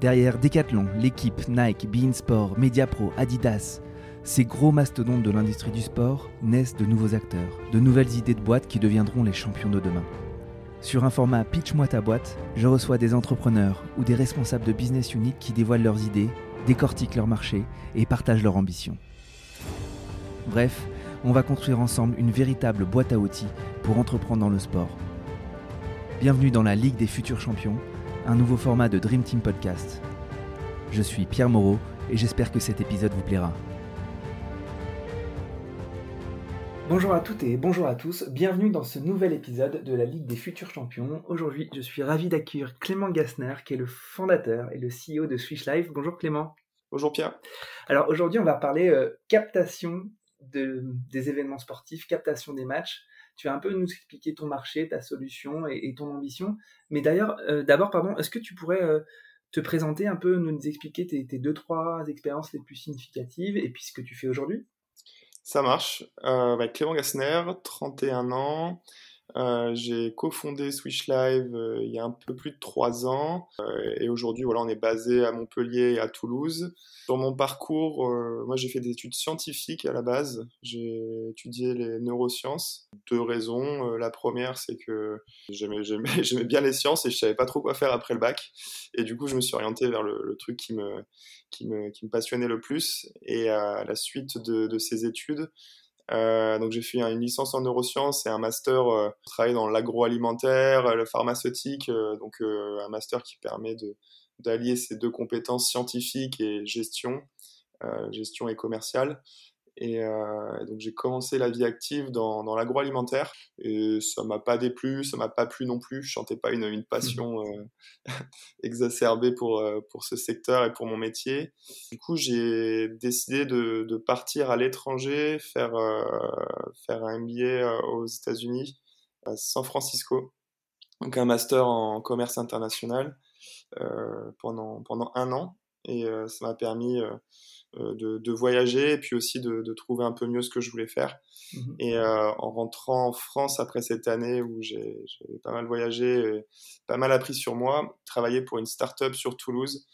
Derrière Decathlon, l'équipe, Nike, Beansport, Mediapro, Adidas, ces gros mastodontes de l'industrie du sport naissent de nouveaux acteurs, de nouvelles idées de boîtes qui deviendront les champions de demain. Sur un format Pitch-moi ta boîte, je reçois des entrepreneurs ou des responsables de business unit qui dévoilent leurs idées, décortiquent leur marché et partagent leurs ambitions. Bref, on va construire ensemble une véritable boîte à outils pour entreprendre dans le sport. Bienvenue dans la Ligue des futurs champions, un nouveau format de Dream Team Podcast. Je suis Pierre Moreau et j'espère que cet épisode vous plaira. Bonjour à toutes et bonjour à tous, bienvenue dans ce nouvel épisode de la Ligue des futurs champions. Aujourd'hui, je suis ravi d'accueillir Clément Gassner, qui est le fondateur et le CEO de Switch Life. Bonjour Clément. Bonjour Pierre. Alors aujourd'hui, on va parler euh, captation des événements sportifs, captation des matchs. Tu vas un peu nous expliquer ton marché, ta solution et, ton ambition. Mais d'ailleurs, euh, d'abord, pardon, est-ce que tu pourrais euh, te présenter un peu, nous expliquer tes, tes deux, trois expériences les plus significatives et puis ce que tu fais aujourd'hui? Ça marche. Euh, bah, Clément Gassner, 31 ans. Euh, j'ai cofondé Switch Live euh, il y a un peu plus de trois ans euh, et aujourd'hui voilà on est basé à Montpellier et à Toulouse. Sur mon parcours, moi j'ai fait des études scientifiques à la base. J'ai étudié les neurosciences. Deux raisons. la première c'est que j'aimais, bien les sciences et je savais pas trop quoi faire après le bac et du coup je me suis orienté vers le, truc qui me, passionnait le plus et à la suite de ces études euh, donc j'ai fait une licence en neurosciences et un master euh, travaillé dans l'agroalimentaire, euh, le pharmaceutique, euh, donc un master qui permet de d'allier ces deux compétences scientifiques et gestion, gestion et commerciale. Et euh, donc j'ai commencé la vie active dans, dans l'agroalimentaire et ça m'a pas déplu, ça m'a pas plu non plus. Je sentais pas une, une passion euh, exacerbée pour euh, pour ce secteur et pour mon métier. Du coup j'ai décidé de, de, partir à l'étranger, faire euh, faire un MBA aux États-Unis, à San Francisco, donc un master en commerce international pendant pendant un an et ça m'a permis euh, de, de, voyager et puis aussi de, de, trouver un peu mieux ce que je voulais faire. Mmh et euh, en rentrant en France après cette année où j'ai pas mal voyagé, pas mal appris sur moi, travaillé pour une start-up sur Toulouse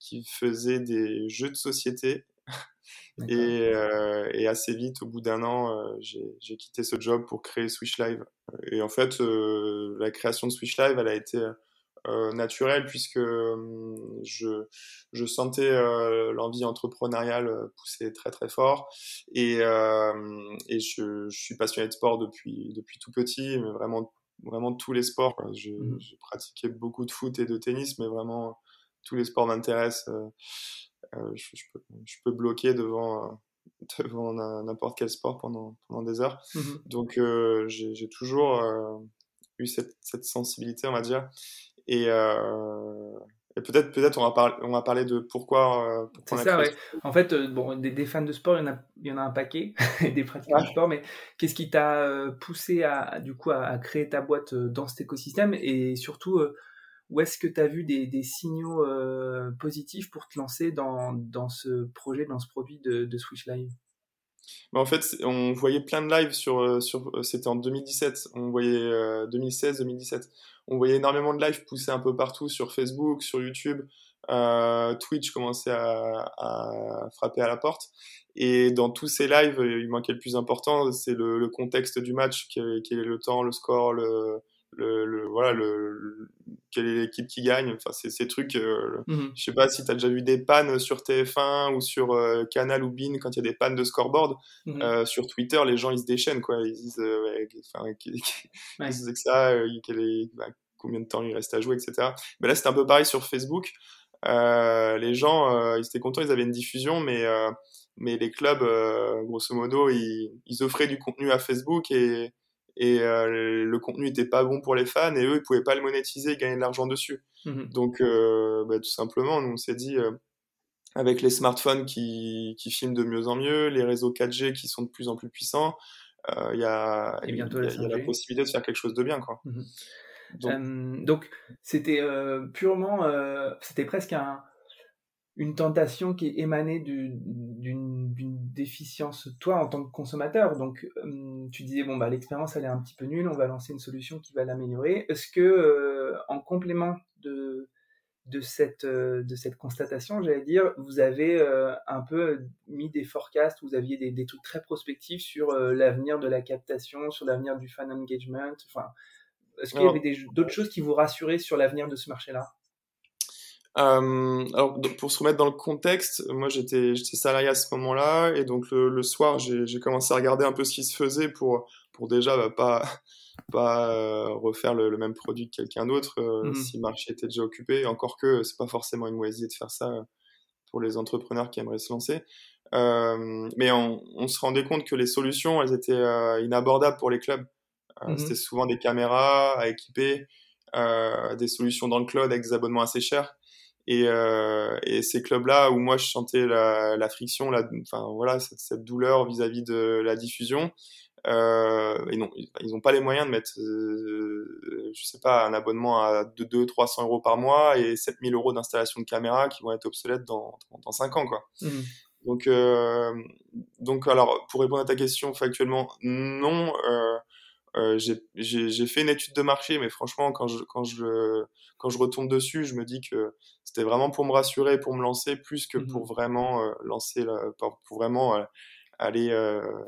qui faisait des jeux de société. Et, euh, et, assez vite, au bout d'un an, euh, j'ai quitté ce job pour créer Switch Live. Et en fait, euh, la création de Switch Live, elle a été euh, naturel puisque euh, je, je sentais euh, l'envie entrepreneuriale pousser très très fort et, et je, je, suis passionné de sport depuis, depuis tout petit, mais vraiment, vraiment tous les sports. J'ai mmh. pratiqué beaucoup de foot et de tennis, mais vraiment tous les sports m'intéressent. Je, je, peux, je, peux, bloquer devant devant n'importe quel sport pendant, pendant des heures. Mmh Donc j'ai toujours eu cette, cette, sensibilité, on va dire. Et, euh, et peut-être, peut-être, on va parler, on va parler de pourquoi. Euh, c'est ça, ouais. En fait, euh, bon, des, fans de sport, il y en a, il y en a un paquet, des pratiquants de sport. Mais qu'est-ce qui t'a poussé à, du coup, à, créer ta boîte dans cet écosystème? Et surtout, où est-ce que tu as vu des, des signaux positifs pour te lancer dans, dans ce projet, dans ce produit de, de Switch Live? En fait, on voyait plein de lives sur, sur c'était en 2017, on voyait 2016-2017 on voyait énormément de lives pousser un peu partout sur Facebook, sur YouTube. Euh, Twitch commençait à, à, frapper à la porte. Et dans tous ces lives, il manquait le plus important, c'est le, le, contexte du match, qui est, est, le temps, le score, le, le, le voilà, le, quelle est l'équipe qui gagne. Enfin, c'est ces trucs. Euh, mhm. Je sais pas si tu as déjà vu des pannes sur TF1 ou sur euh, Canal ou Bean quand il y a des pannes de scoreboard. Mhm. euh, sur Twitter, les gens ils se déchaînent quoi. Ils disent, euh, ouais, enfin, que ça, est, bah, combien de temps il reste à jouer, etc. Mais là, c'était un peu pareil sur Facebook. les gens, ils étaient contents, ils avaient une diffusion, mais mais les clubs, grosso modo, ils, ils offraient du contenu à Facebook et et euh, le contenu était pas bon pour les fans et eux ils pouvaient pas le monétiser et gagner de l'argent dessus. Mhm. Donc euh, bah, tout simplement, on s'est dit euh, avec les smartphones qui, qui filment de mieux en mieux, les réseaux 4G qui sont de plus en plus puissants, il y a, y, y, a la possibilité de faire quelque chose de bien quoi. Mhm. Donc c'était purement, c'était presque un, une tentation qui est émanée d'une déficience, toi, en tant que consommateur. Donc, hum, tu disais, bon, bah, l'expérience, elle est un petit peu nulle, on va lancer une solution qui va l'améliorer. Est-ce que, euh, en complément de, de cette, de cette constatation, j'allais dire, vous avez un peu mis des forecasts, vous aviez des, des trucs très prospectifs sur l'avenir de la captation, sur l'avenir du fan engagement? Enfin, est-ce qu'il y avait d'autres choses qui vous rassuraient sur l'avenir de ce marché-là? Euh, alors, pour se remettre dans le contexte, moi j'étais salarié à ce moment-là, et donc le, soir j'ai commencé à regarder un peu ce qui se faisait pour, pour déjà bah, pas, pas euh, refaire le, même produit que quelqu'un d'autre euh, mmh si le marché était déjà occupé. Encore que c'est pas forcément une mauvaise idée de faire ça pour les entrepreneurs qui aimeraient se lancer. mais on, on, se rendait compte que les solutions elles étaient inabordables pour les clubs. Mmh c'était souvent des caméras à équiper, des solutions dans le cloud avec des abonnements assez chers. Et, euh, et ces clubs-là où moi je sentais la, la friction, la, enfin voilà, cette, cette douleur vis-à-vis de la diffusion, euh, et non, ils n'ont pas les moyens de mettre, euh, je sais pas, un abonnement à 200-300 euros par mois et 7000 euros d'installation de caméra qui vont être obsolètes dans, dans 5 ans, quoi. Mmh. Donc, euh, donc, alors, pour répondre à ta question factuellement, non. Euh, euh, j'ai fait une étude de marché, mais franchement, quand je, quand, je, quand je retombe dessus, je me dis que c'était vraiment pour me rassurer, pour me lancer, plus que pour mmh vraiment euh, lancer, la, pour, vraiment euh, aller.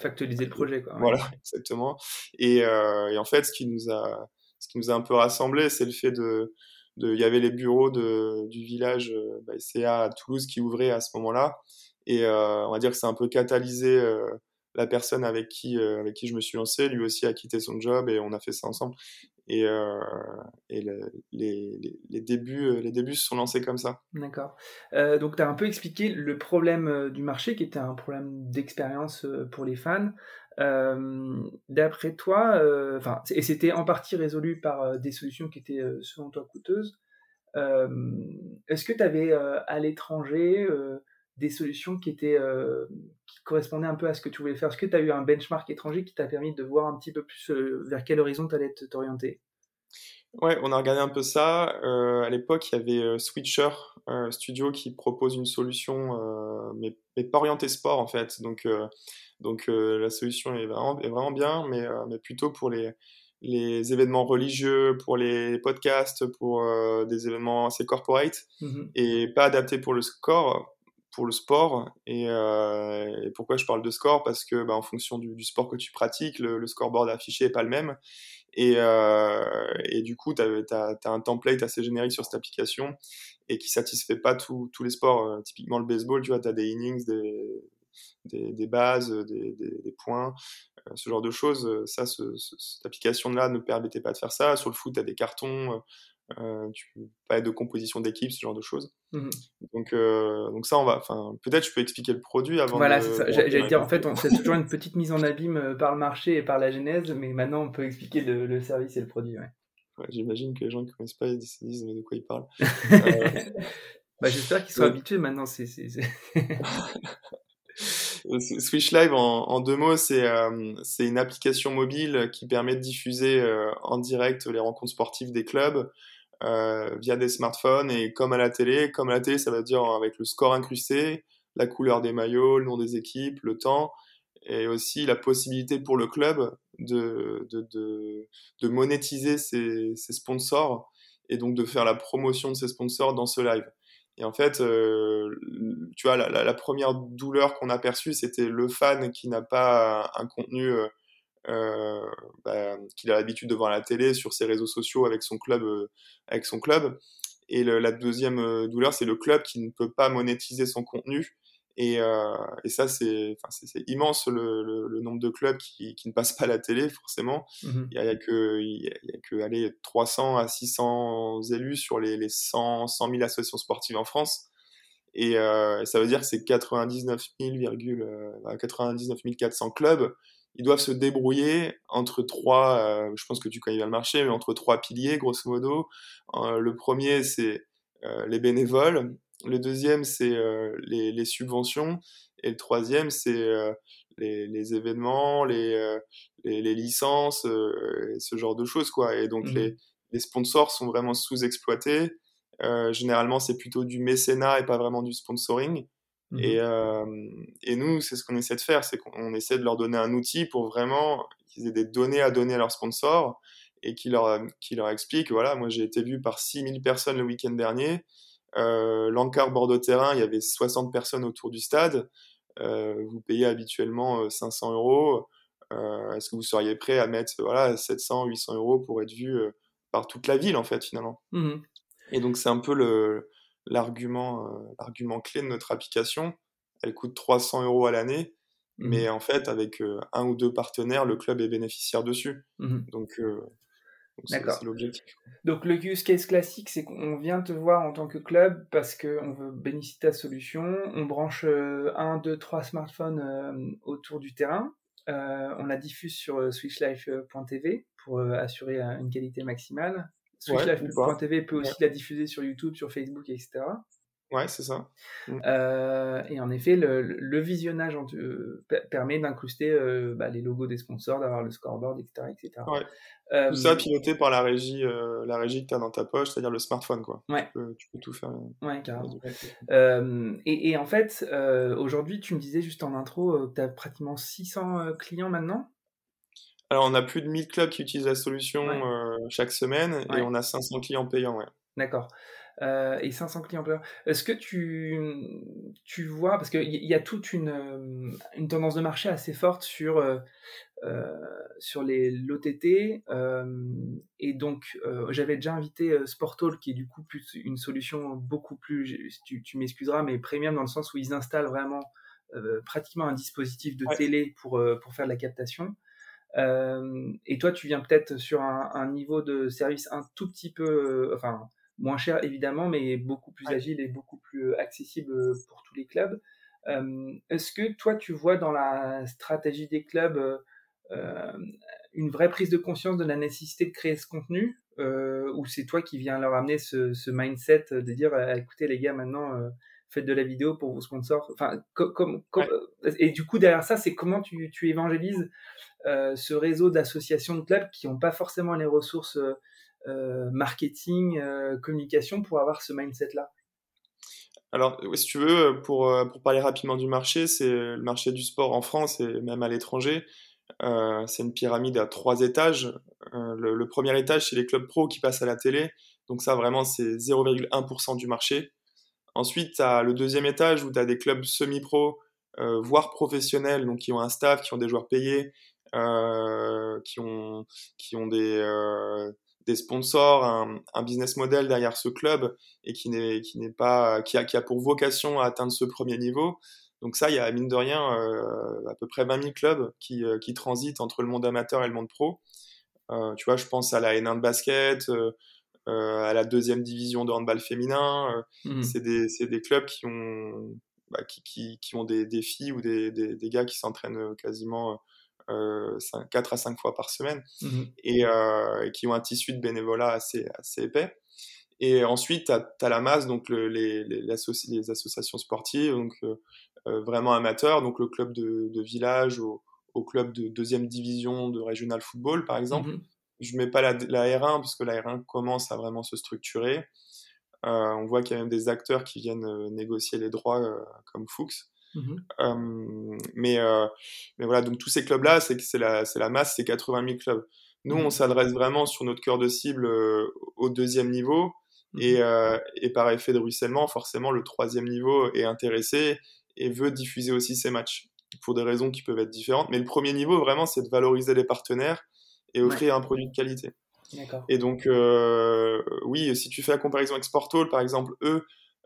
Factualiser le projet, quoi. Voilà, exactement. Et, et, en fait, ce qui nous a, ce qui nous a un peu rassemblés, c'est le fait de. Il y avait les bureaux de, du village bah, à Toulouse qui ouvraient à ce moment-là. Et on va dire que c'est un peu catalysé la personne avec qui, euh, avec qui je me suis lancé, lui aussi a quitté son job et on a fait ça ensemble. Et, euh, les, les, débuts, euh, les débuts se sont lancés comme ça. D'accord. donc, tu as un peu expliqué le problème du marché qui était un problème d'expérience pour les fans. D'après toi, et c'était en partie résolu par des solutions qui étaient selon toi coûteuses. Est-ce que tu avais à l'étranger des solutions qui étaient euh, qui correspondaient un peu à ce que tu voulais faire Est-ce que tu as eu un benchmark étranger qui t'a permis de voir un petit peu plus euh, vers quel horizon tu allais t'orienter? Ouais, on a regardé un peu ça. Euh, à l'époque, il y avait Switcher Studio qui propose une solution, mais, pas orientée sport en fait. Donc, donc la solution est vraiment, est vraiment bien, mais, mais plutôt pour les, les événements religieux, pour les podcasts, pour des événements assez corporate, mmh et pas adapté pour le score pour le sport. Euh, et, pourquoi je parle de score Parce que bah, en fonction du, sport que tu pratiques, le, scoreboard affiché n'est pas le même. Et, euh, et du coup, tu as, un template assez générique sur cette application et qui satisfait pas tous les sports. Euh, typiquement le baseball, tu vois, tu as des innings, des, des, des bases, des, des, points, ce genre de choses. Ça, cette application-là ne permettait pas de faire ça. Sur le foot, tu as des cartons, euh, tu peux pas de composition d'équipe, ce genre de choses. Mmh donc, euh, donc ça, on va. Enfin, peut-être je peux expliquer le produit avant. Voilà, j'allais dire en fait, on fait toujours une petite mise en abîme euh, par le marché et par la genèse, mais maintenant on peut expliquer le, service et le produit. Ouais. J'imagine que les gens qui ne connaissent pas ils se disent mais de quoi ils parlent. bah, J'espère qu'ils sont habitués maintenant. C'est Switch Live, en, deux mots, c'est c'est une application mobile qui permet de diffuser en direct les rencontres sportives des clubs euh, via des smartphones et comme à la télé, comme à la télé, ça veut dire avec le score incrusté, la couleur des maillots, le nom des équipes, le temps et aussi la possibilité pour le club de, de, de, de monétiser ses, sponsors et donc de faire la promotion de ses sponsors dans ce live. Et en fait, euh, tu vois, la, la, première douleur qu'on a perçue, c'était le fan qui n'a pas un contenu euh, euh, bah, qu'il a l'habitude de voir à la télé, sur ses réseaux sociaux avec son club. Euh, avec son club. Et la deuxième euh, douleur, c'est le club qui ne peut pas monétiser son contenu. Et, et ça, c'est immense le, le, nombre de clubs qui, qui, ne passent pas à la télé, forcément. Mmh il n'y a, que, il y a que allez, 300 à 600 élus sur les, les 100, 100 000 associations sportives en France. Et ça veut dire que c'est 99 000, 99 400 clubs ils doivent se débrouiller entre trois, euh, je pense que tu connais bien le marché, mais entre trois piliers, grosso modo. Euh, le premier, c'est euh, les bénévoles. Le deuxième, c'est les, les, subventions. Et le troisième, c'est les, les, événements, les, les licences, ce genre de choses. Quoi. Et donc, mmh les, sponsors sont vraiment sous-exploités. généralement, c'est plutôt du mécénat et pas vraiment du sponsoring. Et, mmh euh, et, nous, c'est ce qu'on essaie de faire, c'est qu'on essaie de leur donner un outil pour vraiment qu'ils aient des données à donner à leurs sponsors et qui leur, qui leur explique, voilà, moi j'ai été vu par 6000 personnes le week-end dernier, Euh, L'encart bord de terrain, il y avait 60 personnes autour du stade. Euh, vous payez habituellement 500 euros. Est-ce que vous seriez prêt à mettre voilà, 700, 800 euros pour être vu par toute la ville, en fait, finalement? Mmh Et donc, c'est un peu l'argument l'argument clé de notre application. Elle coûte 300 euros à l'année. Mmh mais en fait, avec un ou deux partenaires, le club est bénéficiaire dessus. Mmh donc, D'accord. C'est l'objectif. Donc le use case classique, c'est qu'on vient te voir en tant que club parce qu'on veut bénéficier de ta solution. On branche un, deux, trois smartphones autour du terrain. on la diffuse sur switchlife.tv pour assurer une qualité maximale. Switchlife.tv peut aussi la diffuser sur YouTube, sur Facebook, etc. Ouais, c'est ça. Mmh. Euh, et en effet, le, visionnage euh, permet d'incruster euh, bah, les logos des sponsors, d'avoir le scoreboard, etc. etc. Ouais. tout ça piloté par la régie, la régie que tu as dans ta poche, c'est-à-dire le smartphone. Quoi. Ouais. Tu, peux, tout faire. Ouais, carrément. Et, et, en fait, aujourd'hui, tu me disais juste en intro que tu as pratiquement 600 clients maintenant? Alors, on a plus de 1000 clubs qui utilisent la solution chaque semaine et on a 500 clients payants. Ouais. D'accord. Euh, et 500 clients par Est-ce que tu, tu vois, parce qu'il y, a toute une, euh, une, tendance de marché assez forte sur, euh, sur les l'OTT, et donc j'avais déjà invité Sportall, qui est du coup plus une solution beaucoup plus, tu, tu m'excuseras, mais premium dans le sens où ils installent vraiment pratiquement un dispositif de télé pour, pour faire de la captation. Et toi, tu viens peut-être sur un, un, niveau de service un tout petit peu, enfin, moins cher évidemment, mais beaucoup plus agile et beaucoup plus euh, accessible euh, pour tous les clubs. Euh, est-ce que toi, tu vois dans la stratégie des clubs une vraie prise de conscience de la nécessité de créer ce contenu ou c'est toi qui viens leur amener ce, mindset de dire écoutez les gars maintenant faites de la vidéo pour vos sponsors enfin comme, et du coup derrière ça c'est comment tu, tu évangélises ce réseau d'associations de clubs qui n'ont pas forcément les ressources euh, marketing, euh, communication pour avoir ce mindset-là? Alors, si tu veux, pour, euh, pour parler rapidement du marché, c'est le marché du sport en France et même à l'étranger. c'est une pyramide à trois étages. le, premier étage, c'est les clubs pro qui passent à la télé. Donc ça, vraiment, c'est 0,1% du marché. Ensuite, tu as le deuxième étage où tu as des clubs semi-pro, voire professionnels, donc qui ont un staff, qui ont des joueurs payés, qui, ont, qui ont des, des sponsors, un, business model derrière ce club et qui n'est qui n'est pas qui a, qui a pour vocation à atteindre ce premier niveau. Donc ça, il y a mine de rien euh, à peu près 20 000 clubs qui, euh, qui transitent entre le monde amateur et le monde pro. Euh, tu vois, je pense à la N1 de basket, à la deuxième division de handball féminin. Mmh. C'est des, des, clubs qui ont, bah, qui, qui, qui, ont des, des filles ou des, des, des gars qui s'entraînent quasiment 4 euh, à 5 fois par semaine mmh euh, et, qui ont un tissu de bénévolat assez, assez épais. Et ensuite, tu as, la masse, donc les, les, associations sportives, donc euh, vraiment amateurs, donc le club de, village au, club de deuxième division de régional football, par exemple. Mmh Je ne mets pas la, la, R1 parce que la R1 commence à vraiment se structurer. on voit qu'il y a même des acteurs qui viennent négocier les droits comme Fuchs. Mmh mais, mais voilà, donc tous ces clubs-là, c'est c'est la, la masse, c'est 80 000 clubs. Nous, on mmh. s'adresse vraiment sur notre cœur de cible au deuxième niveau. Mmh et, et, par effet de ruissellement, forcément, le troisième niveau est intéressé et veut diffuser aussi ses matchs pour des raisons qui peuvent être différentes. Mais le premier niveau, vraiment, c'est de valoriser les partenaires et offrir un produit de qualité. Et donc, oui, si tu fais la comparaison avec Sportall, par exemple, eux,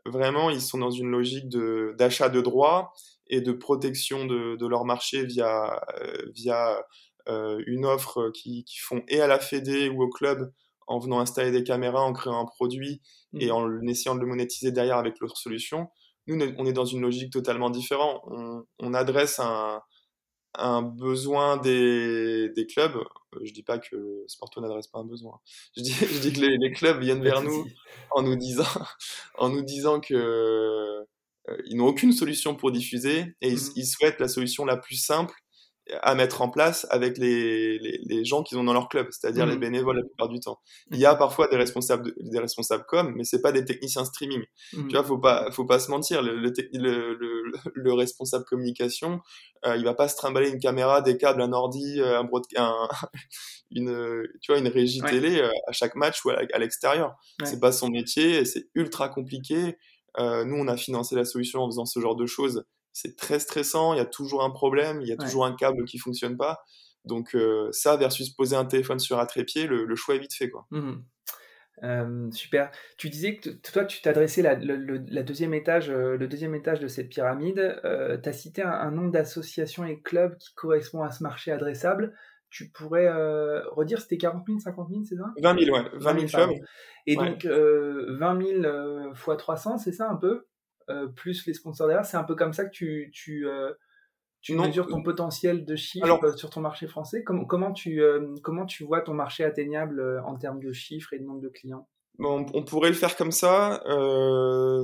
vraiment, ils sont dans une logique d'achat de, droits et de protection de, de leur marché via, euh, via euh, une offre qui, qui, font et à la Fédé ou au club en venant installer des caméras, en créant un produit et mmh. en essayant de le monétiser derrière avec l'autre solution. Nous, on est dans une logique totalement différente. On, on adresse un, un besoin des, des, clubs. Je dis pas que Sporto n'adresse pas un besoin. Je dis, je dis que les, les, clubs viennent vers nous en nous disant, en nous disant que euh, ils n'ont aucune solution pour diffuser et ils, mmh ils, souhaitent la solution la plus simple à mettre en place avec les, les, les gens qu'ils ont dans leur club, c'est-à-dire les mmh. bénévoles la plupart du temps. Il y a parfois des responsables, des responsables com, mais c'est pas des techniciens streaming. Tu mmh. vois, faut pas, faut pas se mentir. Le, le, le responsable communication, euh, il va pas se trimballer une caméra, des câbles, un ordi, un, un une, tu vois, une régie télé à chaque match ou à, l'extérieur. C'est pas son métier, c'est ultra compliqué. nous, on a financé la solution en faisant ce genre de choses. C'est très stressant, il y a toujours un problème, il y a toujours un câble qui fonctionne pas. Donc ça versus poser un téléphone sur un trépied, le, choix est vite fait quoi. Mmh super. Tu disais que toi, tu t'adressais la, la, deuxième étage, euh, le deuxième étage de cette pyramide. Euh, tu as cité un, nombre d'associations et clubs qui correspond à ce marché adressable. Tu pourrais euh, redire, c'était 40 000, 50 000, c'est ça? 20 000, ouais. 20 000, clubs. Et donc, 20 000 fois 300, c'est ça un peu? Plus les sponsors derrière, c'est un peu comme ça que tu, tu, tu mesures ton potentiel de chiffre euh, sur ton marché français. Comment, comment, tu, euh, comment tu vois ton marché atteignable euh, en termes de chiffres et de nombre de clients? On, pourrait le faire comme ça,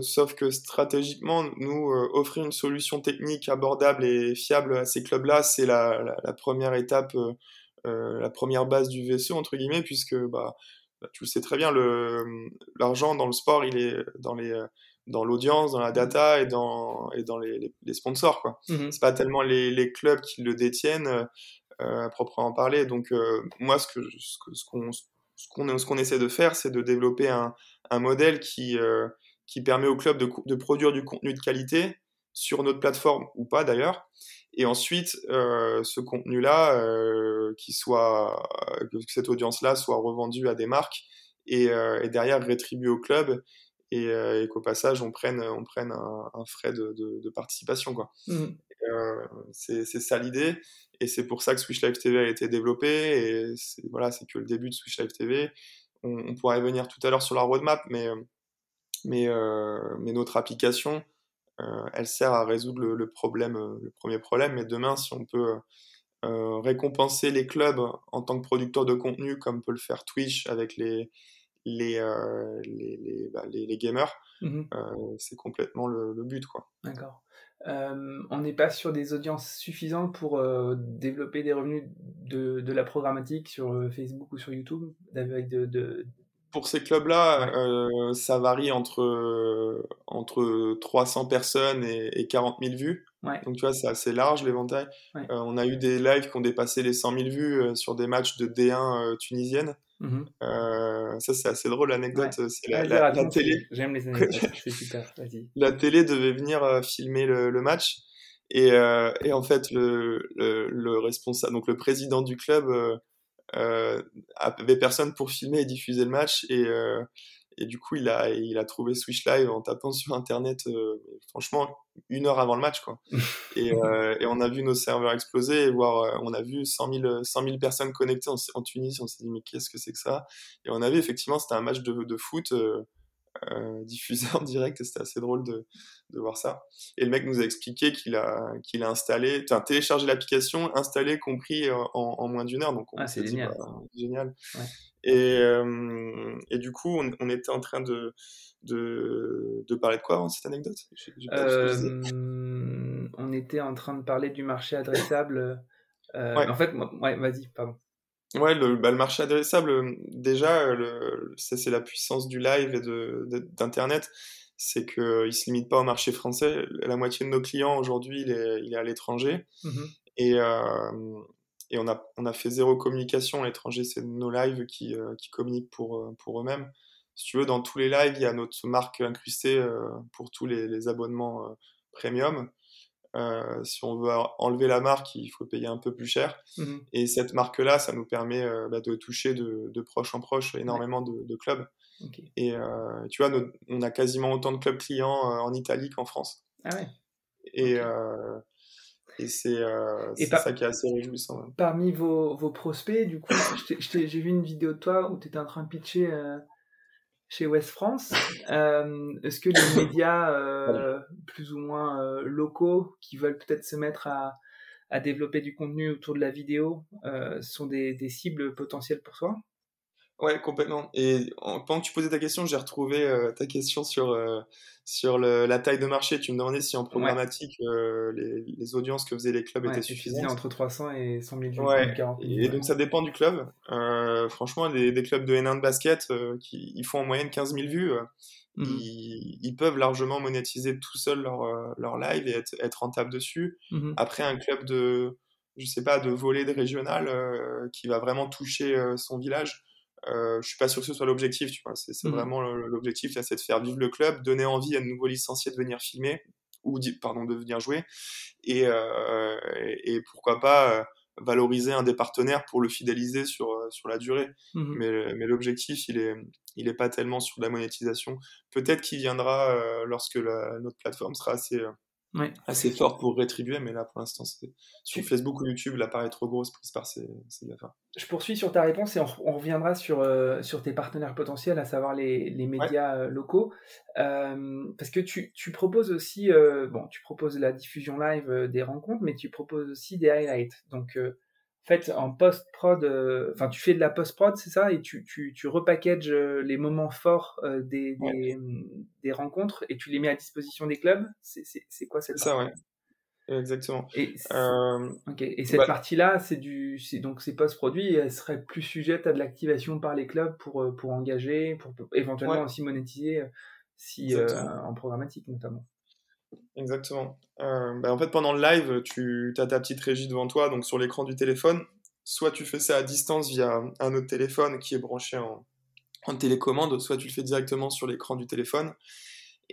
sauf que stratégiquement, nous, offrir une solution technique abordable et fiable à ces clubs-là, c'est la, la, première étape, la première base du vaisseau, entre guillemets, puisque bah, bah tu le sais très bien, l'argent dans le sport, il est dans les dans l'audience, dans la data et dans, et dans les, les, sponsors. quoi. Mmh c'est pas tellement les, les, clubs qui le détiennent euh, à proprement parler. Donc euh, moi, ce qu'on ce qu'on ce qu'on essaie de faire, c'est de développer un, un modèle qui, euh, qui permet aux clubs de, de, produire du contenu de qualité sur notre plateforme ou pas d'ailleurs. Et ensuite, ce contenu-là, qui soit, que cette audience-là soit revendue à des marques et, et derrière rétribuée au club euh, et, qu'au passage on prenne, on prenne un, frais de, de, participation. Quoi. Mmh. Euh, c'est ça l'idée, et c'est pour ça que Switch Live TV a été développé, et c'est voilà, que le début de Switch Live TV. On, on pourra y venir tout à l'heure sur la roadmap, mais, mais, euh, mais notre application, elle sert à résoudre le, le, problème, le premier problème, mais demain, si on peut récompenser les clubs en tant que producteurs de contenu, comme peut le faire Twitch avec les, les, euh, les, les, bah, les, les, gamers. Mmh euh, c'est complètement le, le, but. quoi. D'accord. Euh, on n'est pas sur des audiences suffisantes pour développer des revenus de, de, la programmatique sur Facebook ou sur YouTube avec de, de... Pour ces clubs-là, euh, ça varie entre, entre 300 personnes et, et 40 000 vues. Ouais. Donc tu vois, c'est assez large l'éventail. Ouais. on a eu des lives qui ont dépassé les 100 000 vues sur des matchs de D1 tunisienne. Euh, ça, c'est assez drôle, l'anecdote. C'est la, télé. J'aime les anecdotes, c'est super. La télé devait venir euh, filmer le, match. Et, euh, et, en fait, le, le, responsable, donc le président du club, avait personne pour filmer et diffuser le match. Et, et du coup, il a, il a trouvé Switch Live en tapant sur Internet, euh, franchement, une heure avant le match. Quoi. et, euh, et, on a vu nos serveurs exploser, et voir, euh, on a vu 100 000, 100 000 personnes connectées en, en Tunisie. On s'est dit, mais qu'est-ce que c'est que ça? Et on a vu, effectivement, c'était un match de, de foot diffusé en direct, et c'était assez drôle de, de, voir ça. Et le mec nous a expliqué qu'il a, qu'il a installé, enfin, téléchargé l'application, installé, compris en, en moins d'une heure. Donc, on ah, c'est génial. Bah, génial. Ouais. Et, euh, et, du coup, on, était en train de, de, de parler de quoi cette anecdote? Euh, On était en train de parler du marché adressable. Euh, en fait, ouais, vas-y, pardon. Ouais, le, bah, le, marché adressable, déjà, c'est la puissance du live et d'Internet. C'est qu'il ne se limite pas au marché français. La moitié de nos clients aujourd'hui, il est, il est à l'étranger. Mmh et, et on a, on a fait zéro communication à l'étranger, c'est nos lives qui, euh, qui communiquent pour, euh, pour eux-mêmes. Si tu veux, dans tous les lives, il y a notre marque incrustée euh, pour tous les, les abonnements premium. Si on veut enlever la marque, il faut payer un peu plus cher. Mmh Et cette marque-là, ça nous permet bah, de toucher de, de, proche en proche énormément de, de, clubs. Et tu vois, on a quasiment autant de clubs clients en Italie qu'en France. Ah ouais. Et, et c'est euh, ça qui est assez réjouissant. Parmi vos, vos, prospects, du coup, j'ai vu une vidéo de toi où tu étais en train de pitcher euh, chez West France. Euh, Est-ce que les médias euh, plus ou moins euh, locaux qui veulent peut-être se mettre à, à, développer du contenu autour de la vidéo sont des, des cibles potentielles pour toi? Ouais, complètement. Et pendant que tu posais ta question, j'ai retrouvé euh, ta question sur, euh, sur le, la taille de marché. Tu me demandais si en programmatique, euh, les, les, audiences que faisaient les clubs étaient suffisantes. entre 300 et 100 000 vues. Ouais. Et, donc ça dépend du club. franchement, des, des, clubs de N1 de basket qui ils font en moyenne 15 000 vues. mmh ils, peuvent largement monétiser tout seuls leur, leur live et être, être rentable dessus. Mmh Après, un club de, je sais pas, de volée de régional qui va vraiment toucher son village, euh, je suis pas sûr que ce soit l'objectif, tu vois. C'est vraiment l'objectif, c'est de faire vivre le club, donner envie à de nouveaux licenciés de venir filmer ou pardon de venir jouer et, euh, et, pourquoi pas euh, valoriser un des partenaires pour le fidéliser sur euh, sur la durée. Mmh mais, mais l'objectif, il est il est pas tellement sur la monétisation. Peut-être qu'il viendra euh, lorsque la, notre plateforme sera assez assez fort pour rétribuer, mais là pour l'instant, sur Facebook ou YouTube, la part est trop grosse prise par ces, ces Je poursuis sur ta réponse et on, reviendra sur, euh, sur tes partenaires potentiels, à savoir les, les médias euh, locaux. Euh, parce que tu, tu proposes aussi, bon, tu proposes la diffusion live des rencontres, mais tu proposes aussi des highlights. Donc, en fait, en post-prod, euh, enfin, tu fais de la post-prod, c'est ça, et tu, tu, tu repackages euh, les moments forts euh, des, des, rencontres et tu les mets à disposition des clubs? C'est quoi cette ça, ouais. Exactement. Et, et cette partie-là, c'est du, donc ces post-produits, elles seraient plus sujettes à de l'activation par les clubs pour, pour engager, pour, éventuellement aussi monétiser si, en programmatique notamment. Exactement. Euh, bah, en fait, pendant le live, tu as ta petite régie devant toi, donc sur l'écran du téléphone. Soit tu fais ça à distance via un autre téléphone qui est branché en, en télécommande, soit tu le fais directement sur l'écran du téléphone.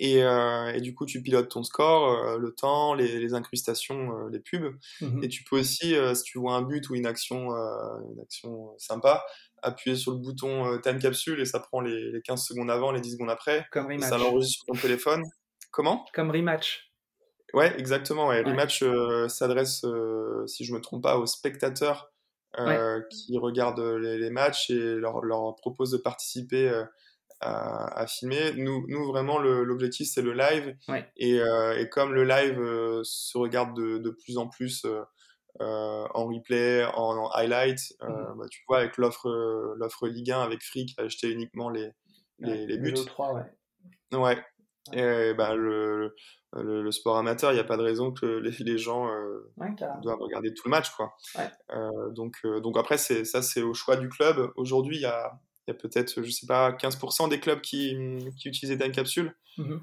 Et, euh, et, du coup, tu pilotes ton score, euh, le temps, les, les incrustations, les pubs. Mmh et tu peux aussi, si tu vois un but ou une action, une action sympa, appuyer sur le bouton time capsule et ça prend les, les, 15 secondes avant, les 10 secondes après. Comme ça l'enregistre sur ton téléphone. Comment? Comme rematch. Ouais, exactement. Ouais. Rematch euh, s'adresse, euh, si je me trompe pas, aux spectateurs euh, qui regardent les, matchs et leur, leur propose de participer à, à, filmer. Nous, nous vraiment, l'objectif, c'est le live. Et, et, comme le live se regarde de, de, plus en plus en replay, en, highlight, mmh. bah, tu vois, avec l'offre Ligue 1 avec Free qui va acheter uniquement les, les, les buts. 3, ouais. Ouais, et bah, le, le, sport amateur, il n'y a pas de raison que les, les gens euh, doivent regarder tout le match. Quoi. Euh, donc, euh, donc après, ça, c'est au choix du club. Aujourd'hui, il y a, y a peut-être, je sais pas, 15% des clubs qui, qui utilisent Time Capsule. Mmh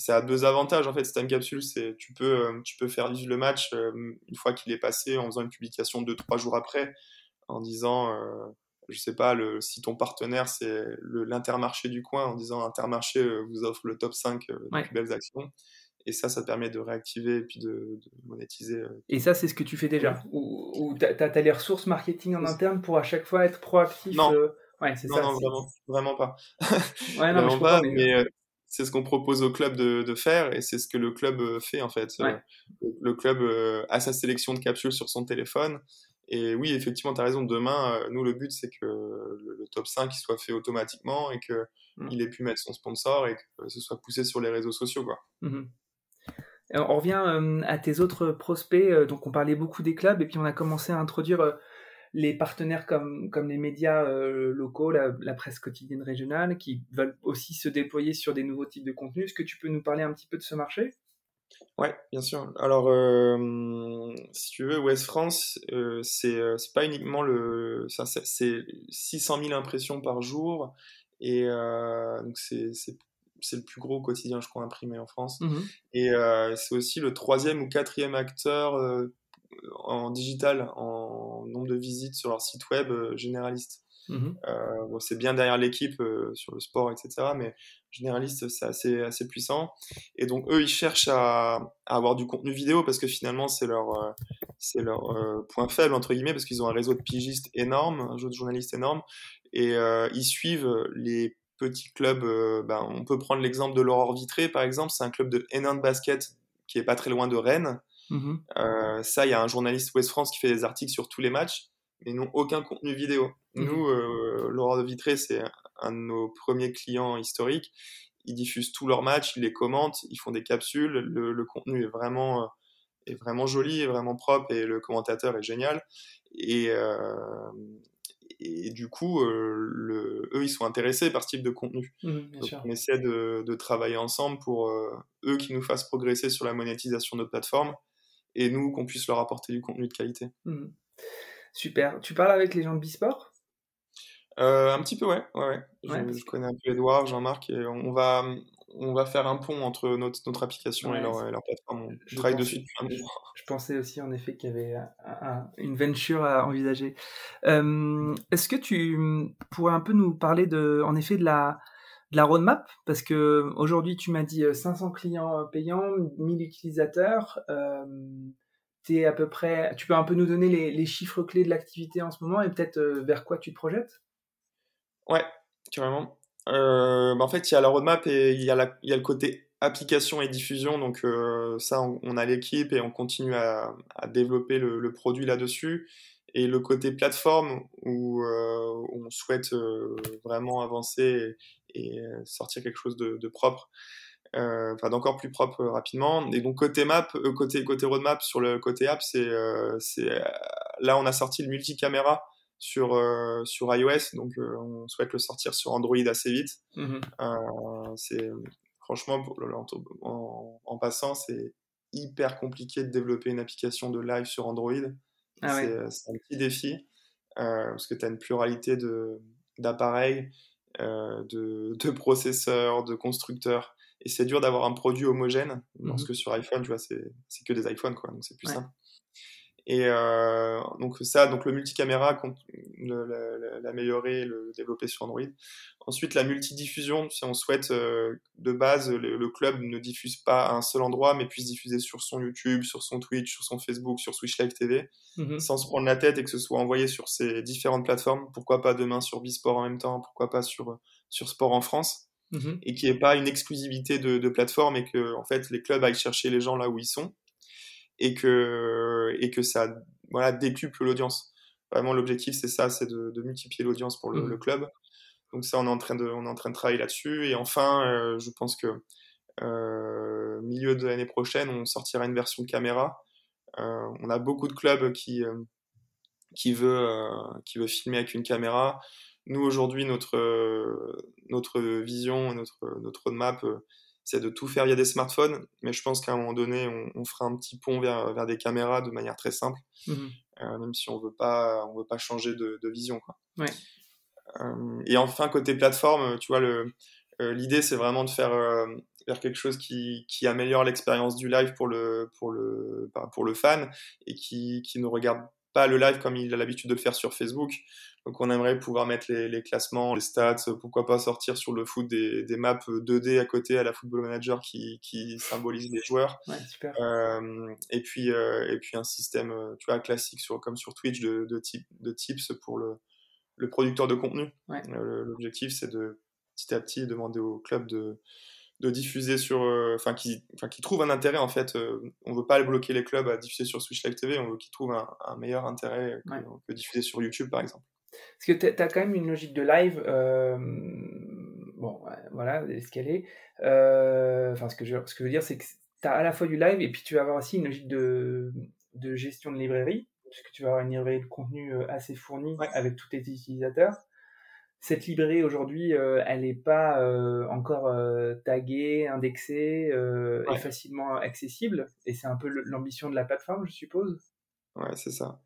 ça a deux avantages en fait. Time Capsule, c'est tu peux, tu peux faire vivre le match une fois qu'il est passé en faisant une publication deux trois jours après, en disant je sais pas, le, si ton partenaire c'est l'intermarché du coin en disant Intermarché euh, vous offre le top 5 euh, des plus belles actions. Et ça, ça te permet de réactiver et puis de, monétiser. Euh, et ça, c'est ce que tu fais déjà? Ou, tu as, les ressources marketing en interne pour à chaque fois être proactif Non, ouais, c'est ça, non vraiment, vraiment, pas. ouais, non, vraiment pas, mais, c'est ce qu'on propose au club de, de faire et c'est ce que le club fait en fait. Le, club a sa sélection de capsules sur son téléphone et oui, effectivement, tu as raison. Demain, euh, nous, le but, c'est que le, top 5 soit fait automatiquement et qu'il mmh. ait pu mettre son sponsor et que ce soit poussé sur les réseaux sociaux. Quoi. Mmh on revient euh, à tes autres prospects. Euh, donc, on parlait beaucoup des clubs et puis on a commencé à introduire les partenaires comme, comme les médias locaux, la, la, presse quotidienne régionale, qui veulent aussi se déployer sur des nouveaux types de contenus. Est-ce que tu peux nous parler un petit peu de ce marché? Ouais, bien sûr. Alors, euh, si tu veux, West France, euh, euh, c'est pas uniquement le. C'est 600 000 impressions par jour. Et donc, c'est le plus gros quotidien, je crois, imprimé en France. Mmh et c'est aussi le troisième ou quatrième acteur en digital, en nombre de visites sur leur site web généraliste. Mmh bon, c'est bien derrière l'équipe sur le sport, etc. Mais généraliste, c'est assez, assez puissant. Et donc, eux, ils cherchent à, à avoir du contenu vidéo parce que finalement, c'est leur, euh, c'est leur euh, point faible, entre guillemets, parce qu'ils ont un réseau de pigistes énorme, un réseau de journalistes énorme. Et euh, ils suivent les petits clubs. ben, on peut prendre l'exemple de l'Aurore Vitré, par exemple. C'est un club de Hénin de basket qui est pas très loin de Rennes. Mmh ça, il y a un journaliste West France qui fait des articles sur tous les matchs, mais n'ont aucun contenu vidéo. Mmh Nous, l'Aurore de Vitré, c'est un de nos premiers clients historiques. Ils diffusent tous leurs matchs, ils les commentent, ils font des capsules. Le, contenu est vraiment, euh, est vraiment joli, est vraiment propre et le commentateur est génial. Et, euh, et du coup, euh, le, eux, ils sont intéressés par ce type de contenu. Mmh, on essaie de, de, travailler ensemble pour eux qui nous fassent progresser sur la monétisation de notre plateforme et nous qu'on puisse leur apporter du contenu de qualité. Mmh. Super. Tu parles avec les gens de Bisport? Un petit peu, ouais. ouais, Je, connais un peu Edouard, Jean-Marc, et on va, on va faire un pont entre notre, notre application et, leur, plateforme. Je, travaille dessus Je pensais aussi en effet qu'il y avait une venture à envisager. Est-ce que tu pourrais un peu nous parler de, en effet de la, de la roadmap? Parce que aujourd'hui tu m'as dit 500 clients payants, 1000 utilisateurs. À peu près, tu peux un peu nous donner les, chiffres clés de l'activité en ce moment et peut-être vers quoi tu te projettes? Ouais, carrément. Euh, bah, en fait, il y a la roadmap et il y, a le côté application et diffusion. Donc euh, ça, on, a l'équipe et on continue à, développer le, produit là-dessus. Et le côté plateforme où, euh, on souhaite vraiment avancer et, sortir quelque chose de propre, enfin d'encore plus propre rapidement. Et donc côté map, côté côté roadmap sur le côté app, c'est c'est là on a sorti le multicaméra sur, euh, sur iOS, donc euh, on souhaite le sortir sur Android assez vite. Mmh euh, c'est franchement, en, en, passant, c'est hyper compliqué de développer une application de live sur Android. Ah c'est un petit défi parce que tu as une pluralité d'appareils, de, de, de, processeurs, de constructeurs. Et c'est dur d'avoir un produit homogène, mmh parce que sur iPhone, tu vois, c'est que des iPhones, quoi, donc c'est plus simple. Et euh, donc ça, donc le multicaméra, l'améliorer, le développer sur Android. Ensuite, la multidiffusion, si on souhaite euh, de base, le, club ne diffuse pas à un seul endroit, mais puisse diffuser sur son YouTube, sur son Twitch, sur son Facebook, sur Switch Live TV, mhm. sans se prendre la tête et que ce soit envoyé sur ces différentes plateformes. Pourquoi pas demain sur Bisport en même temps Pourquoi pas sur, sur Sport en France mhm. Et qu'il n'y ait pas une exclusivité de, de plateforme et que en fait, les clubs aillent chercher les gens là où ils sont et que, et que ça voilà, décuple l'audience. Vraiment, l'objectif, c'est ça, c'est de, de, multiplier l'audience pour le, mmh. le, club. Donc ça, on est en train de, on est en train de travailler là-dessus. Et enfin, euh, je pense que euh, milieu de l'année prochaine, on sortira une version caméra. Euh, on a beaucoup de clubs qui, qui, veut, euh, qui veut filmer avec une caméra. Nous, aujourd'hui, notre, notre vision, notre, notre roadmap, c'est de tout faire via des smartphones, mais je pense qu'à un moment donné, on, fera un petit pont vers, vers, des caméras de manière très simple, mhm. euh, même si on veut pas, on veut pas changer de, vision. Quoi. Ouais. Euh, et enfin, côté plateforme, tu vois, le, euh, l'idée, c'est vraiment de faire, faire quelque chose qui, qui améliore l'expérience du live pour le, pour le, pour le fan et qui, qui ne regarde pas le live comme il a l'habitude de le faire sur Facebook. Donc on aimerait pouvoir mettre les, classements, les stats, pourquoi pas sortir sur le foot des, maps 2D à côté à la Football Manager qui, qui symbolise les joueurs. Euh, et, puis, euh, et puis un système euh, tu vois, classique sur, comme sur Twitch de, de, de tips pour le, le producteur de contenu. L'objectif c'est de petit à petit demander au club de, de diffuser sur, enfin qui, enfin qui trouve un intérêt en fait. on veut pas bloquer les clubs à diffuser sur Switch Live TV, on veut qu'ils trouvent un, un, meilleur intérêt que, que, diffuser sur YouTube par exemple. Parce que tu as quand même une logique de live, euh, bon, voilà, ce qu'elle est. Euh, enfin, ce que je, ce que je veux dire, c'est que tu as à la fois du live et puis tu vas avoir aussi une logique de, de gestion de librairie, puisque tu vas avoir une librairie de contenu euh, assez fournie avec tous tes utilisateurs. Cette librairie aujourd'hui, elle n'est pas encore taguée, indexée et facilement accessible. Et c'est un peu l'ambition de la plateforme, je suppose. Ouais, c'est ça.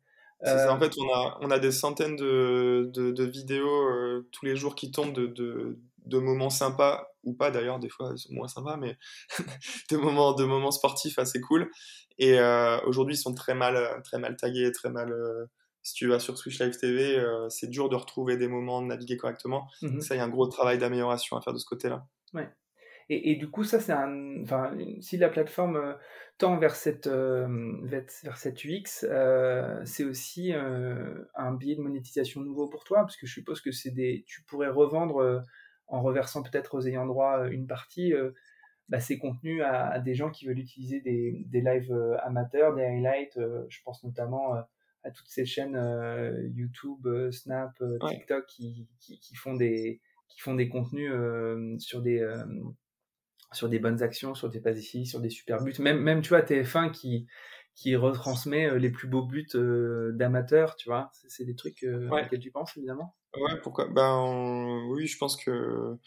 Euh, en fait, on a, on a des centaines de, de, vidéos euh, tous les jours qui tombent de, de, de, moments sympas, ou pas d'ailleurs, des fois moins sympas, mais de, moments, de moments sportifs assez cool. Et euh, aujourd'hui, ils sont très mal, très mal tagués, très mal. Si tu vas sur Switch Live TV, c'est dur de retrouver des moments, de naviguer correctement. Mmh ça, il y a un gros travail d'amélioration à faire de ce côté-là. Ouais. Et, et, du coup, ça, c'est un. Enfin, si la plateforme tend vers cette, euh, vers cette UX, euh, c'est aussi euh, un biais de monétisation nouveau pour toi, parce que je suppose que c'est des, tu pourrais revendre en reversant peut-être aux ayants droit une partie bah, ces contenus à, des gens qui veulent utiliser des, des lives amateurs, des highlights. je pense notamment à toutes ces chaînes YouTube, Snap, TikTok qui, qui, qui, font des qui font des contenus sur des sur des bonnes actions, sur des passes ici, sur des super buts. Même, même tu vois, TF1 qui, qui retransmet euh, les plus beaux buts euh, d'amateurs, tu vois. C'est des trucs euh, auxquels tu penses, évidemment? Ouais, pourquoi? Ben oui, je pense que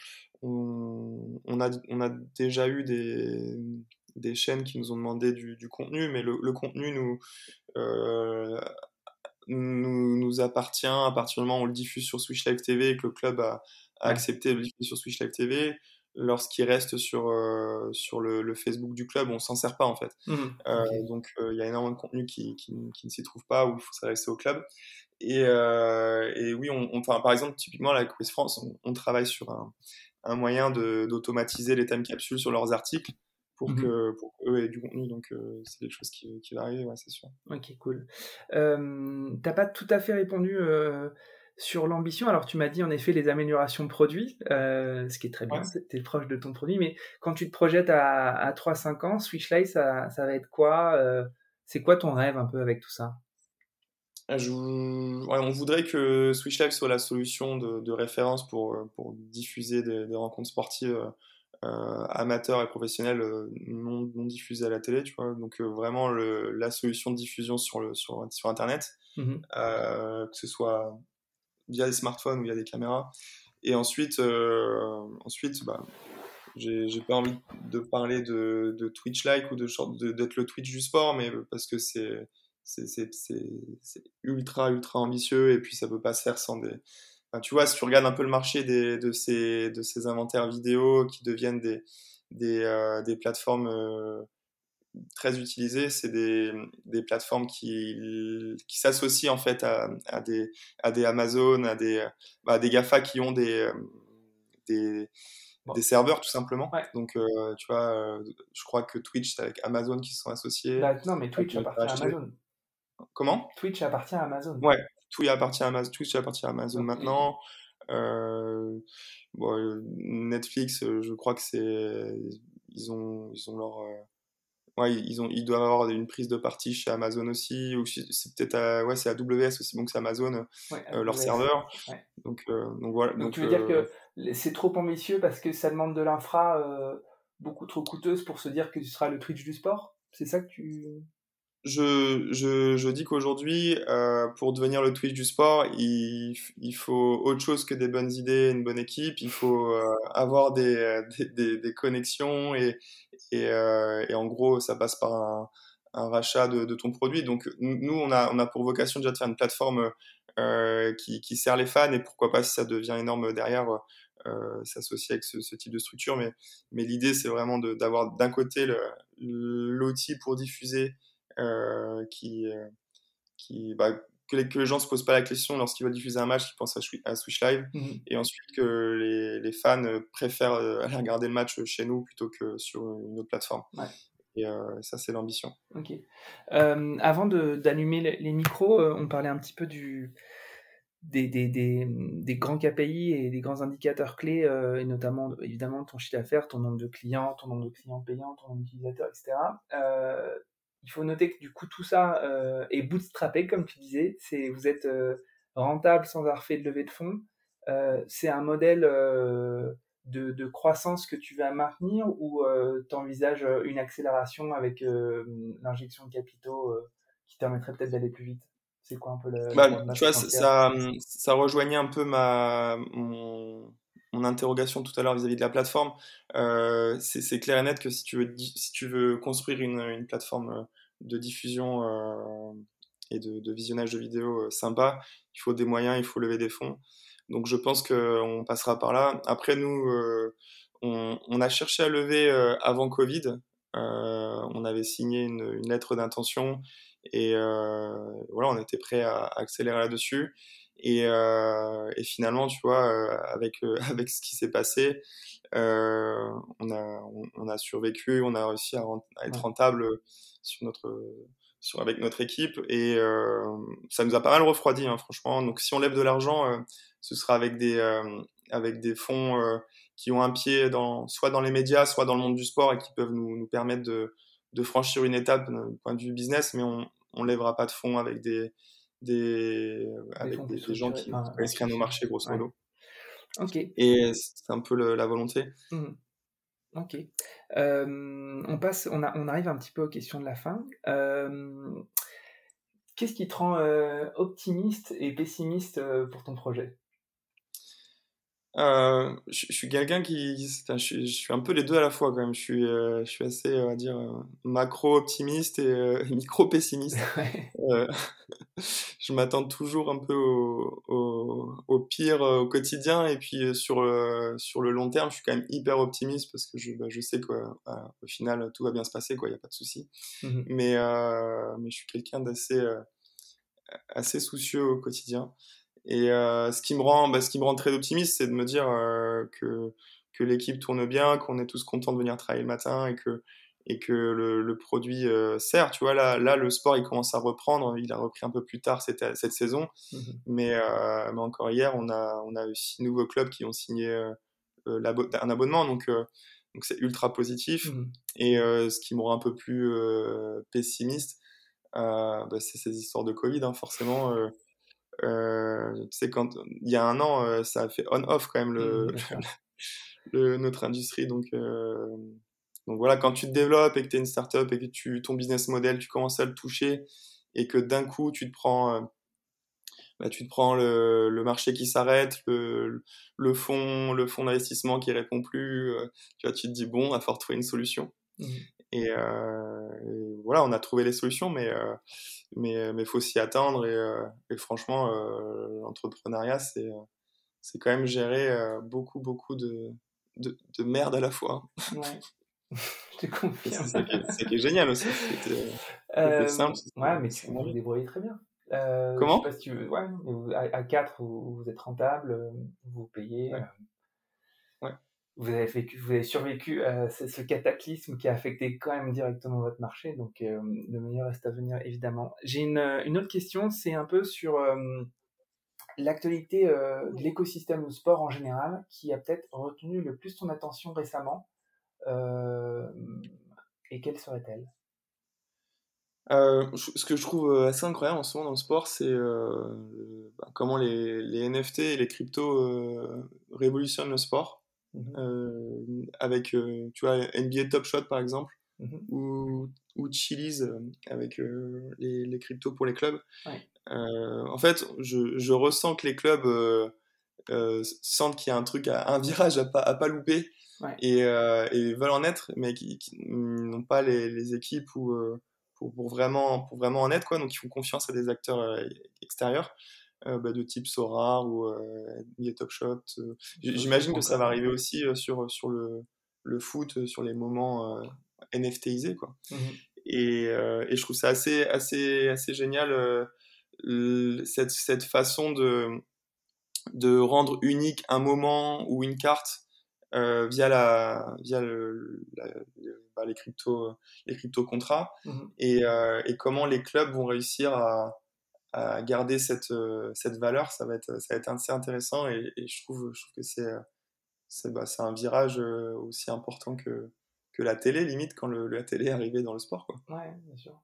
on, on, a, on a déjà eu des, des chaînes qui nous ont demandé du, du contenu, mais le, le contenu nous nous, nous appartient à partir du moment où on le diffuse sur Switch Live TV et que le club a, a accepté de le diffuser sur Switch Live TV lorsqu'il reste sur, euh, sur le, Facebook du club, on s'en sert pas en fait. Mmh. Euh, donc euh, il y a énormément de contenu qui, qui, ne s'y trouve pas, où il faut s'adresser au club. Et, et oui, on, enfin, par exemple, typiquement avec Quiz France, on, travaille sur un, un moyen d'automatiser les time capsules sur leurs articles pour, mmh que, pour eux aient du contenu. Donc, c'est quelque chose qui, qui va arriver, ouais, c'est sûr. Ok, cool. Euh, T'as pas tout à fait répondu sur l'ambition, alors tu m'as dit en effet les améliorations de produits, euh, ce qui est très bien, tu es proche de ton produit, mais quand tu te projettes à, à 3-5 ans, Switchlight, ça, ça va être quoi euh, C'est quoi ton rêve un peu avec tout ça? Ah, On voudrait que Switchlight soit la solution de, référence pour, pour diffuser des, rencontres sportives euh, amateurs et professionnels non, non, diffusées à la télé, tu vois. Donc vraiment le, la solution de diffusion sur, le, sur, sur Internet, mmh que ce soit via des smartphones ou via des caméras. Et ensuite, euh, ensuite bah, j'ai pas envie de parler de, de Twitch-like ou de d'être le Twitch du sport, mais parce que c'est ultra ultra ambitieux et puis ça peut pas se faire sans des. Tu vois, si tu regardes un peu le marché des, de, ces, de ces inventaires vidéo qui deviennent des, des, euh, des plateformes euh, très utilisées, c'est des, des, plateformes qui, qui s'associent en fait à, à, des, à des Amazon, à des, bah, des GAFA qui ont des, des, des serveurs tout simplement. Donc euh, tu vois, euh, je crois que Twitch c'est avec Amazon qui se sont associés. Bah, non, mais Twitch appartient à Amazon. Comment? Twitch appartient à Amazon. Ouais, Twitch appartient à Amazon, Twitch appartient à Amazon maintenant. Euh, bon, Netflix, je crois que c'est ils ont ils ont leur ouais, ils, ont, ils doivent avoir une prise de partie chez Amazon aussi, ou c'est peut-être ouais, c'est AWS aussi, donc c'est Amazon, euh, leur serveur. Donc, euh, donc voilà. Donc, tu veux dire euh, que c'est trop ambitieux parce que ça demande de l'infra beaucoup trop coûteuse pour se dire que tu seras le Twitch du sport? C'est ça que tu je, je, je dis qu'aujourd'hui, euh, pour devenir le Twitch du sport, il, il, faut autre chose que des bonnes idées, une bonne équipe. Il faut euh, avoir des, des, des, connexions et, et, euh, et, en gros, ça passe par un, un rachat de, de, ton produit. Donc, nous, on a, on a pour vocation déjà de faire une plateforme euh, qui, qui, sert les fans et pourquoi pas si ça devient énorme derrière. Euh, s'associer avec ce, ce, type de structure, mais, mais l'idée c'est vraiment d'avoir d'un côté l'outil pour diffuser qui, euh, qui bah, que, les, que, les, gens se posent pas la question lorsqu'ils veulent diffuser un match, qu'ils pensent à, Switch Live, mmh et ensuite que les, les, fans préfèrent euh, aller regarder le match chez nous plutôt que sur une autre plateforme. Et ça, c'est l'ambition. Ok. Euh, avant d'allumer les, les, micros, on parlait un petit peu du, des, des, des, des, grands KPI et des grands indicateurs clés, et notamment évidemment ton chiffre d'affaires, ton nombre de clients, ton nombre de clients payants, ton nombre d'utilisateurs, etc. Il faut noter que du coup tout ça euh, est bootstrappé, comme tu disais. C'est vous êtes euh, rentable sans avoir fait de levée de fonds. Euh, c'est un modèle de, croissance que tu vas maintenir ou tu envisages une accélération avec l'injection de capitaux qui permettrait peut-être d'aller plus vite? C'est quoi un peu le. Bah, tu vois, ça, ça rejoignait un peu ma, mon, mon interrogation tout à l'heure vis-à-vis de la plateforme, euh, c'est clair et net que si tu veux, si tu veux construire une, une plateforme de diffusion euh, et de, de, visionnage de vidéos euh, sympa, il faut des moyens, il faut lever des fonds. Donc je pense qu'on passera par là. Après, nous, euh, on, on, a cherché à lever avant Covid. on avait signé une, une lettre d'intention et voilà, on était prêt à, accélérer là-dessus. Et, euh, et, finalement, tu vois, euh, avec, euh, avec ce qui s'est passé, euh, on, a, on, a survécu, on a réussi à, à être rentable sur notre, sur, avec notre équipe et ça nous a pas mal refroidi, hein, franchement. Donc, si on lève de l'argent, ce sera avec des, avec des fonds qui ont un pied dans, soit dans les médias, soit dans le monde du sport et qui peuvent nous, nous permettre de, de franchir une étape du point de vue business, mais on ne lèvera pas de fonds avec des des, avec des, gens qui connaissent rien au marché, grosso modo. Et c'est un peu la volonté. Mmh. Ok. Euh, on passe, on, arrive un petit peu aux questions de la fin. Euh, qu'est-ce qui te rend euh, optimiste et pessimiste pour ton projet? Euh, je, suis quelqu'un qui. Je suis, je suis, un peu les deux à la fois quand même. Je suis, euh, je suis assez, on va dire, euh, macro-optimiste et micro-pessimiste. je m'attends toujours un peu au, au, au, pire au quotidien. Et puis sur, le, sur le long terme, je suis quand même hyper optimiste parce que je, bah, je sais qu'au final, tout va bien se passer, il n'y a pas de souci. Mmh mais, mais je suis quelqu'un d'assez assez soucieux au quotidien. Et euh, ce, qui me rend, bah, ce qui me rend très optimiste, c'est de me dire euh, que, que l'équipe tourne bien, qu'on est tous contents de venir travailler le matin et que, et que le, le produit euh, sert. Tu vois, là, là, le sport, il commence à reprendre. Il a repris un peu plus tard cette, cette saison. Mmh mais, mais, encore hier, on a, on a eu six nouveaux clubs qui ont signé un abonnement. Donc, donc c'est ultra positif. Mmh et ce qui me rend un peu plus pessimiste, bah, c'est ces histoires de Covid, hein, forcément. Euh, tu sais, quand il y a un an, euh, ça a fait on-off quand même le, mmh, le, notre industrie. Donc, euh, donc voilà, quand tu te développes et que tu es une startup et que tu, ton business model, tu commences à le toucher et que d'un coup, tu te prends. Bah, tu te prends le, le marché qui s'arrête, le, le fonds le fond d'investissement qui répond plus, tu vois, tu te dis bon, il va falloir trouver une solution. Mmh. Et, euh, et, voilà, on a trouvé les solutions, mais mais mais faut s'y attendre et, euh, et franchement euh, l'entrepreneuriat c'est c'est quand même gérer euh, beaucoup beaucoup de, de, de merde à la fois ouais. je te confirme. C'est qui est génial aussi c'était simple ouais mais tu vous débrouillez très bien. Comment je sais pas si tu veux... ouais, à, à 4 vous, vous, êtes rentable vous payez ouais vous avez, survécu à ce, cataclysme qui a affecté quand même directement votre marché, donc euh, le meilleur reste à venir évidemment. J'ai une, une, autre question, c'est un peu sur euh, l'actualité euh, de l'écosystème du sport en général, qui a peut-être retenu le plus ton attention récemment, et quelle serait-elle? Ce que je trouve assez incroyable en ce moment dans le sport, c'est bah, comment les, les, NFT et les cryptos révolutionnent le sport. Mmh euh, avec, euh, tu vois, NBA Top Shot par exemple, mmh ou, ou Chili's euh, avec les, les, cryptos pour les clubs. en fait, je, je, ressens que les clubs sentent qu'il y a un truc, un virage à pas, à pas louper. Et, et, veulent en être, mais qui, n'ont pas les, les équipes ou, pour, pour, vraiment, pour vraiment en être, quoi. Donc ils font confiance à des acteurs extérieurs. Euh, bah, de type Sora ou euh, Top Shot. Euh. J'imagine que ça va arriver aussi sur, sur le, le foot, sur les moments NFTisés. Quoi. Mmh et, et, je trouve ça assez, assez, assez génial, cette, cette façon de, de rendre unique un moment ou une carte via, la, via le, bah, les, crypto, les crypto contrats mmh et, et, comment les clubs vont réussir à, à garder cette, euh, cette valeur, ça va, être, ça va être assez intéressant et, je, trouve, je trouve que c'est c'est bah, un virage euh, aussi important que, que la télé, limite, quand la télé est arrivée dans le sport. Quoi. Ouais, bien sûr.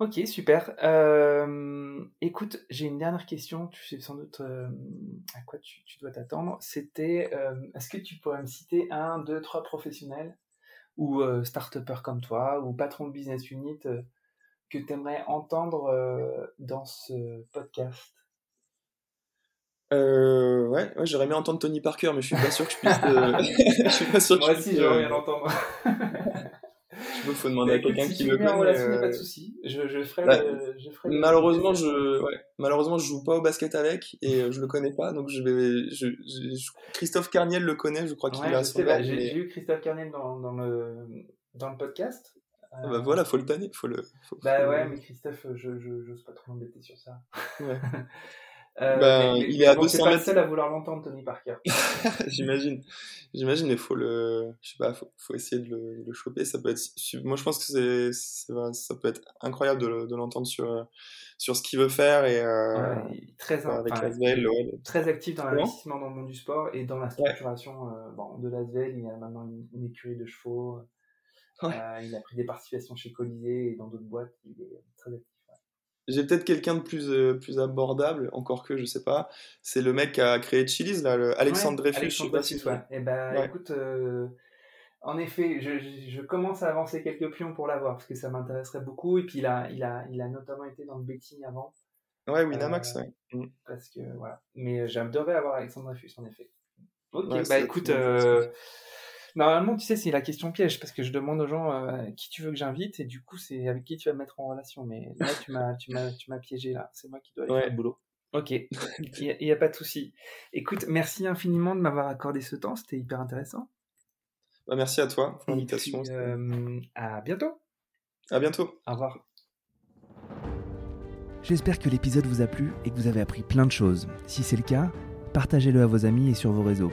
Ok, super. Euh, écoute, j'ai une dernière question. Tu sais sans doute à quoi tu, tu dois t'attendre. C'était, est-ce que tu pourrais me citer un, deux, trois professionnels ou start-upers comme toi ou patron de business unit que tu aimerais entendre euh, dans ce podcast? Euh, ouais, ouais j'aurais aimé entendre Tony Parker, mais je suis pas sûr que je puisse. Euh, je suis pas sûr Moi aussi, j'aimerais bien l'entendre. Il faut demander à quelqu'un qui me connaît. Relation, pas de souci. Je, je ferai. Bah, je ferai malheureusement, je, ouais, malheureusement, je joue pas au basket avec et je le connais pas, donc je vais. Je, Christophe Carniel le connaît, je crois qu'il ouais, a son. Bah, J'ai eu Christophe Carniel dans, dans le dans le podcast. Ah bah voilà, faut le tanner, faut le. Faut, bah ouais, mais Christophe, je j'ose pas trop m'embêter sur ça. Ouais. euh, bah, mais, mais, il est à 200 mètres. pas le seul à vouloir l'entendre, Tony Parker. J'imagine, j'imagine, mais faut le, je sais pas, faut, faut essayer de le, le, choper. Ça peut être, moi je pense que c'est, ça peut être incroyable de, de l'entendre sur sur ce qu'il veut faire et euh, ouais, très avec enfin, Lasvel, ouais. très actif dans l'investissement dans le monde du sport et dans la structuration ouais. euh, bon, de Lasvel. Il y a maintenant une, une écurie de chevaux. Ouais. Euh, il a pris des participations chez Colisée et dans d'autres boîtes. Il est très actif. Ouais. J'ai peut-être quelqu'un de plus, euh, plus abordable, encore que je sais pas. C'est le mec qui a créé Chili's, là, le Alexandre ouais, Dreyfus. Alexandre Dreyfus, ouais. Et eh ben, écoute, euh, en effet, je, je, commence à avancer quelques pions pour l'avoir parce que ça m'intéresserait beaucoup. Et puis il a, il a, il a notamment été dans le betting avant. Ouais, Winamax, ouais. Mm. Parce que voilà. Mais j'adorerais avoir Alexandre Dreyfus, en effet. Ok, bah écoute, euh, normalement, tu sais, c'est la question piège parce que je demande aux gens euh, qui tu veux que j'invite et du coup, c'est avec qui tu vas me mettre en relation. Mais là, tu m'as, tu m'as, tu m'as piégé là. C'est moi qui dois aller faire le boulot. Ok, il n'y a, pas de souci. Écoute, merci infiniment de m'avoir accordé ce temps. C'était hyper intéressant. Bah, merci à toi pour l'invitation. Euh, à bientôt. À bientôt. Au revoir. J'espère que l'épisode vous a plu et que vous avez appris plein de choses. Si c'est le cas, partagez-le à vos amis et sur vos réseaux.